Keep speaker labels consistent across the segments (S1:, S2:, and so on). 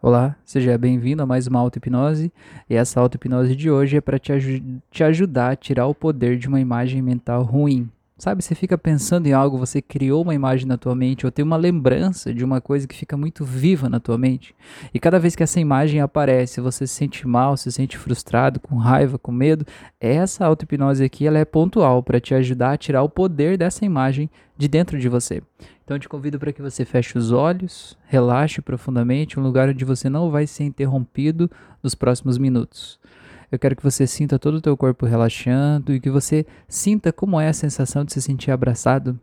S1: Olá, seja bem-vindo a mais uma auto-hipnose. E essa auto-hipnose de hoje é para te, te ajudar a tirar o poder de uma imagem mental ruim. Sabe, você fica pensando em algo, você criou uma imagem na tua mente, ou tem uma lembrança de uma coisa que fica muito viva na tua mente. E cada vez que essa imagem aparece, você se sente mal, se sente frustrado, com raiva, com medo, essa auto-hipnose aqui ela é pontual para te ajudar a tirar o poder dessa imagem de dentro de você. Então te convido para que você feche os olhos, relaxe profundamente, um lugar onde você não vai ser interrompido nos próximos minutos. Eu quero que você sinta todo o teu corpo relaxando e que você sinta como é a sensação de se sentir abraçado,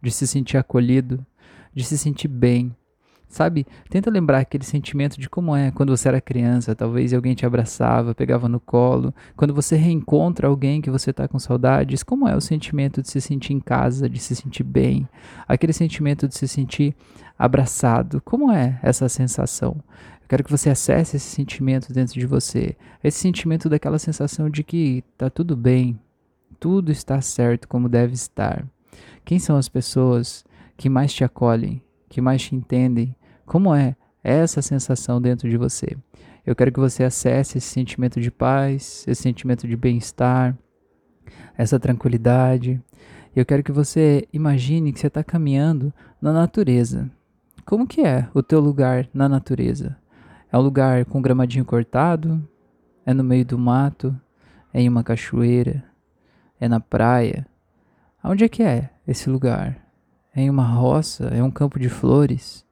S1: de se sentir acolhido, de se sentir bem, Sabe? Tenta lembrar aquele sentimento de como é quando você era criança, talvez alguém te abraçava, pegava no colo. Quando você reencontra alguém que você está com saudades, como é o sentimento de se sentir em casa, de se sentir bem? Aquele sentimento de se sentir abraçado. Como é essa sensação? Eu quero que você acesse esse sentimento dentro de você. Esse sentimento daquela sensação de que tá tudo bem, tudo está certo como deve estar. Quem são as pessoas que mais te acolhem, que mais te entendem, como é essa sensação dentro de você? Eu quero que você acesse esse sentimento de paz, esse sentimento de bem-estar, essa tranquilidade. Eu quero que você imagine que você está caminhando na natureza. Como que é o teu lugar na natureza? É um lugar com gramadinho cortado? É no meio do mato? É em uma cachoeira? É na praia? Onde é que é esse lugar? É em uma roça? É um campo de flores?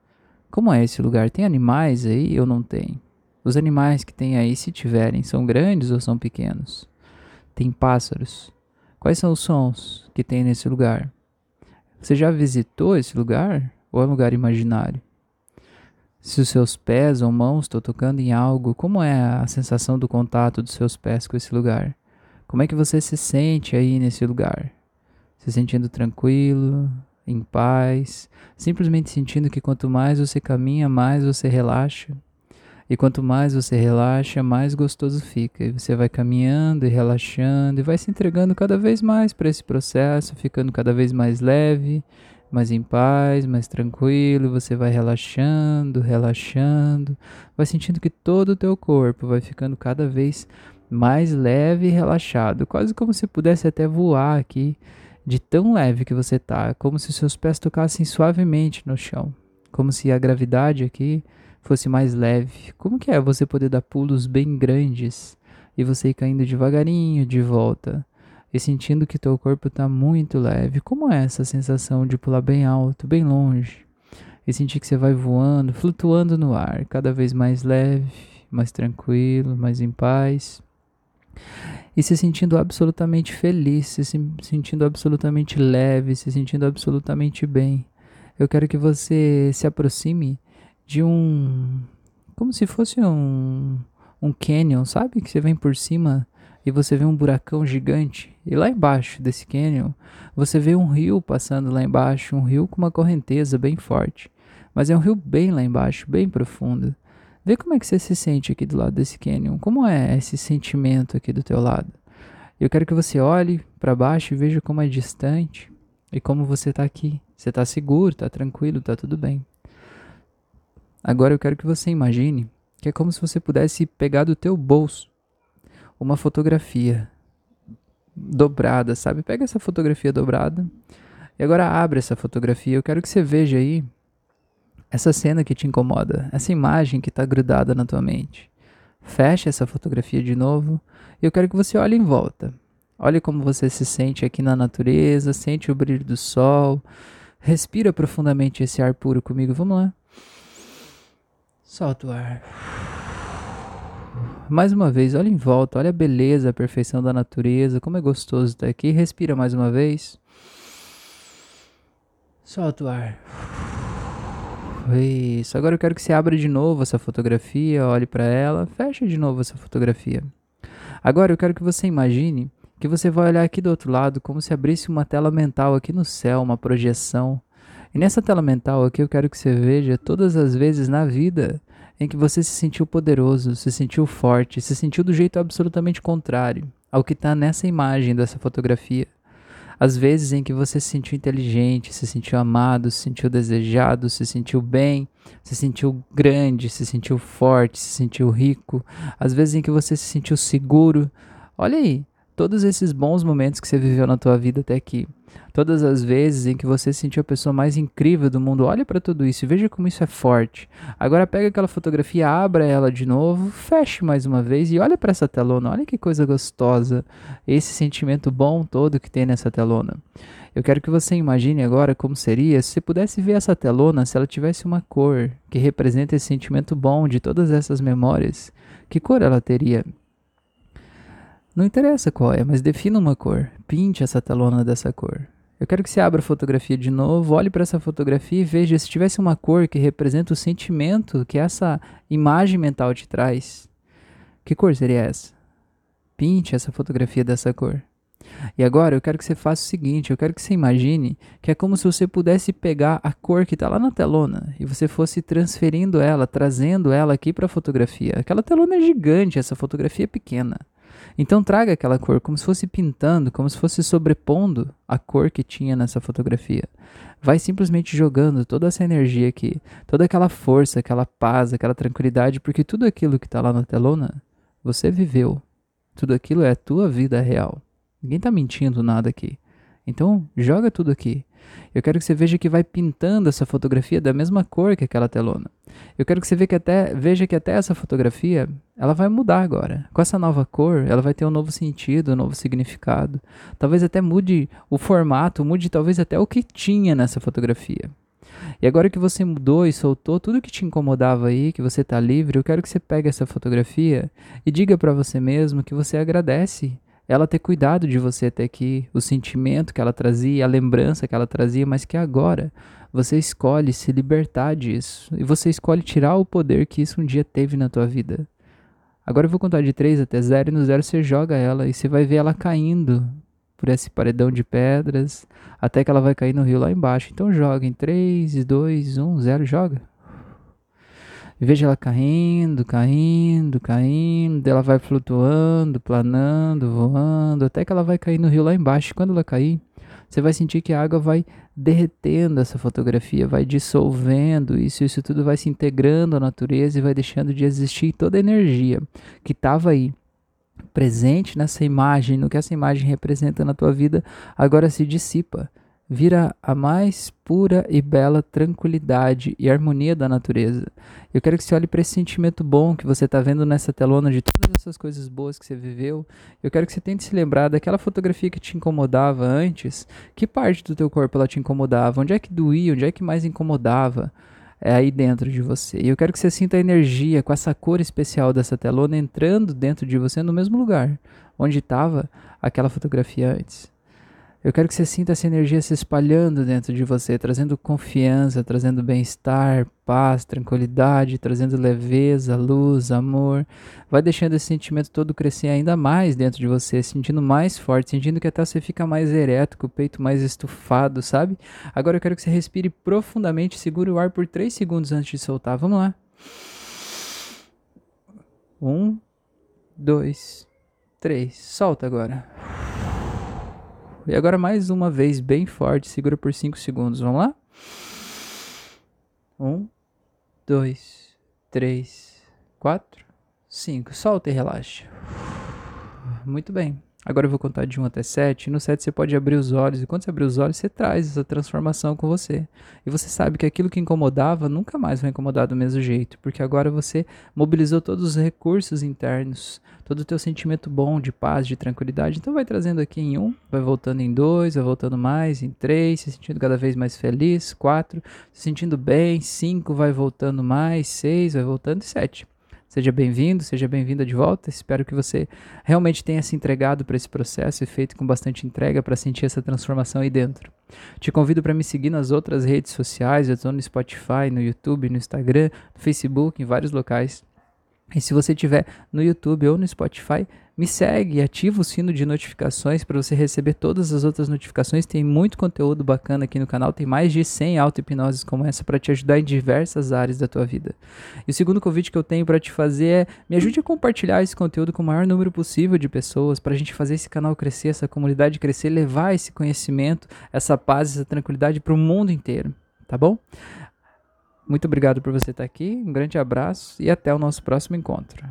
S1: Como é esse lugar? Tem animais aí ou não tem? Os animais que tem aí, se tiverem, são grandes ou são pequenos? Tem pássaros? Quais são os sons que tem nesse lugar? Você já visitou esse lugar ou é um lugar imaginário? Se os seus pés ou mãos estão tocando em algo, como é a sensação do contato dos seus pés com esse lugar? Como é que você se sente aí nesse lugar? Se sentindo tranquilo, em paz, simplesmente sentindo que quanto mais você caminha, mais você relaxa. E quanto mais você relaxa, mais gostoso fica. E você vai caminhando e relaxando e vai se entregando cada vez mais para esse processo, ficando cada vez mais leve, mais em paz, mais tranquilo. Você vai relaxando, relaxando, vai sentindo que todo o teu corpo vai ficando cada vez mais leve e relaxado, quase como se pudesse até voar aqui de tão leve que você tá, como se seus pés tocassem suavemente no chão, como se a gravidade aqui fosse mais leve. Como que é você poder dar pulos bem grandes e você ir caindo devagarinho de volta e sentindo que teu corpo está muito leve? Como é essa sensação de pular bem alto, bem longe? E sentir que você vai voando, flutuando no ar, cada vez mais leve, mais tranquilo, mais em paz e se sentindo absolutamente feliz, se sentindo absolutamente leve, se sentindo absolutamente bem. Eu quero que você se aproxime de um. como se fosse um. um canyon, sabe? Que você vem por cima e você vê um buracão gigante. E lá embaixo desse canyon, você vê um rio passando lá embaixo, um rio com uma correnteza bem forte. Mas é um rio bem lá embaixo, bem profundo. Vê como é que você se sente aqui do lado desse canyon. Como é esse sentimento aqui do teu lado? Eu quero que você olhe para baixo e veja como é distante e como você está aqui. Você está seguro, está tranquilo, está tudo bem. Agora eu quero que você imagine que é como se você pudesse pegar do teu bolso uma fotografia dobrada, sabe? Pega essa fotografia dobrada e agora abre essa fotografia. Eu quero que você veja aí essa cena que te incomoda, essa imagem que está grudada na tua mente. Feche essa fotografia de novo e eu quero que você olhe em volta. Olhe como você se sente aqui na natureza, sente o brilho do sol. Respira profundamente esse ar puro comigo. Vamos lá. Solta o ar. Mais uma vez, olha em volta, olha a beleza, a perfeição da natureza, como é gostoso estar aqui. Respira mais uma vez. Solta o ar. Isso. Agora eu quero que você abra de novo essa fotografia, olhe para ela, feche de novo essa fotografia. Agora eu quero que você imagine que você vai olhar aqui do outro lado como se abrisse uma tela mental aqui no céu, uma projeção. E nessa tela mental aqui eu quero que você veja todas as vezes na vida em que você se sentiu poderoso, se sentiu forte, se sentiu do jeito absolutamente contrário ao que está nessa imagem dessa fotografia. As vezes em que você se sentiu inteligente, se sentiu amado, se sentiu desejado, se sentiu bem, se sentiu grande, se sentiu forte, se sentiu rico, as vezes em que você se sentiu seguro. Olha aí, todos esses bons momentos que você viveu na tua vida até aqui. Todas as vezes em que você se sentiu a pessoa mais incrível do mundo, olha para tudo isso e veja como isso é forte. Agora pega aquela fotografia, abra ela de novo, feche mais uma vez e olha para essa telona. Olha que coisa gostosa, esse sentimento bom todo que tem nessa telona. Eu quero que você imagine agora como seria se você pudesse ver essa telona se ela tivesse uma cor que representa esse sentimento bom de todas essas memórias. Que cor ela teria? Não interessa qual é, mas defina uma cor. Pinte essa telona dessa cor. Eu quero que você abra a fotografia de novo, olhe para essa fotografia e veja se tivesse uma cor que representa o sentimento que essa imagem mental te traz. Que cor seria essa? Pinte essa fotografia dessa cor. E agora eu quero que você faça o seguinte: eu quero que você imagine que é como se você pudesse pegar a cor que está lá na telona e você fosse transferindo ela, trazendo ela aqui para a fotografia. Aquela telona é gigante, essa fotografia é pequena. Então traga aquela cor como se fosse pintando, como se fosse sobrepondo a cor que tinha nessa fotografia. Vai simplesmente jogando toda essa energia aqui, toda aquela força, aquela paz, aquela tranquilidade, porque tudo aquilo que está lá na telona, você viveu. Tudo aquilo é a tua vida real. Ninguém está mentindo nada aqui. Então, joga tudo aqui. Eu quero que você veja que vai pintando essa fotografia da mesma cor que aquela telona. Eu quero que você veja que até, veja que até essa fotografia, ela vai mudar agora. Com essa nova cor, ela vai ter um novo sentido, um novo significado. Talvez até mude o formato, mude talvez até o que tinha nessa fotografia. E agora que você mudou e soltou tudo que te incomodava aí, que você está livre, eu quero que você pegue essa fotografia e diga para você mesmo que você agradece ela ter cuidado de você até aqui, o sentimento que ela trazia, a lembrança que ela trazia, mas que agora você escolhe se libertar disso e você escolhe tirar o poder que isso um dia teve na tua vida. Agora eu vou contar de 3 até 0 e no 0 você joga ela e você vai ver ela caindo por esse paredão de pedras até que ela vai cair no rio lá embaixo. Então joga em 3, 2, 1, 0, joga. Veja ela caindo, caindo, caindo, ela vai flutuando, planando, voando, até que ela vai cair no rio lá embaixo. Quando ela cair, você vai sentir que a água vai derretendo essa fotografia, vai dissolvendo isso, isso tudo vai se integrando à natureza e vai deixando de existir toda a energia que estava aí presente nessa imagem, no que essa imagem representa na tua vida, agora se dissipa vira a mais pura e bela tranquilidade e harmonia da natureza. Eu quero que você olhe para esse sentimento bom que você está vendo nessa telona de todas essas coisas boas que você viveu. Eu quero que você tente se lembrar daquela fotografia que te incomodava antes. Que parte do teu corpo ela te incomodava? Onde é que doía? Onde é que mais incomodava? É aí dentro de você. E eu quero que você sinta a energia com essa cor especial dessa telona entrando dentro de você no mesmo lugar onde estava aquela fotografia antes. Eu quero que você sinta essa energia se espalhando dentro de você, trazendo confiança, trazendo bem-estar, paz, tranquilidade, trazendo leveza, luz, amor. Vai deixando esse sentimento todo crescer ainda mais dentro de você, sentindo mais forte, sentindo que até você fica mais ereto, com o peito mais estufado, sabe? Agora eu quero que você respire profundamente, segure o ar por 3 segundos antes de soltar. Vamos lá. Um, dois, três. Solta agora. E agora mais uma vez, bem forte, segura por 5 segundos. Vamos lá? 1, 2, 3, 4, 5. Solta e relaxa. Muito bem. Agora eu vou contar de 1 até 7. No 7 você pode abrir os olhos. E quando você abrir os olhos, você traz essa transformação com você. E você sabe que aquilo que incomodava nunca mais vai incomodar do mesmo jeito. Porque agora você mobilizou todos os recursos internos. Todo o teu sentimento bom de paz, de tranquilidade. Então vai trazendo aqui em 1, vai voltando em 2, vai voltando mais, em 3, se sentindo cada vez mais feliz. 4, se sentindo bem. 5, vai voltando mais. 6, vai voltando. E 7. Seja bem-vindo, seja bem-vinda de volta. Espero que você realmente tenha se entregado para esse processo e feito com bastante entrega para sentir essa transformação aí dentro. Te convido para me seguir nas outras redes sociais. Eu estou no Spotify, no YouTube, no Instagram, no Facebook, em vários locais. E se você estiver no YouTube ou no Spotify, me segue, ativa o sino de notificações para você receber todas as outras notificações. Tem muito conteúdo bacana aqui no canal, tem mais de 100 auto-hipnoses como essa para te ajudar em diversas áreas da tua vida. E o segundo convite que eu tenho para te fazer é me ajude a compartilhar esse conteúdo com o maior número possível de pessoas para a gente fazer esse canal crescer, essa comunidade crescer, levar esse conhecimento, essa paz, essa tranquilidade para o mundo inteiro, tá bom? Muito obrigado por você estar aqui, um grande abraço e até o nosso próximo encontro.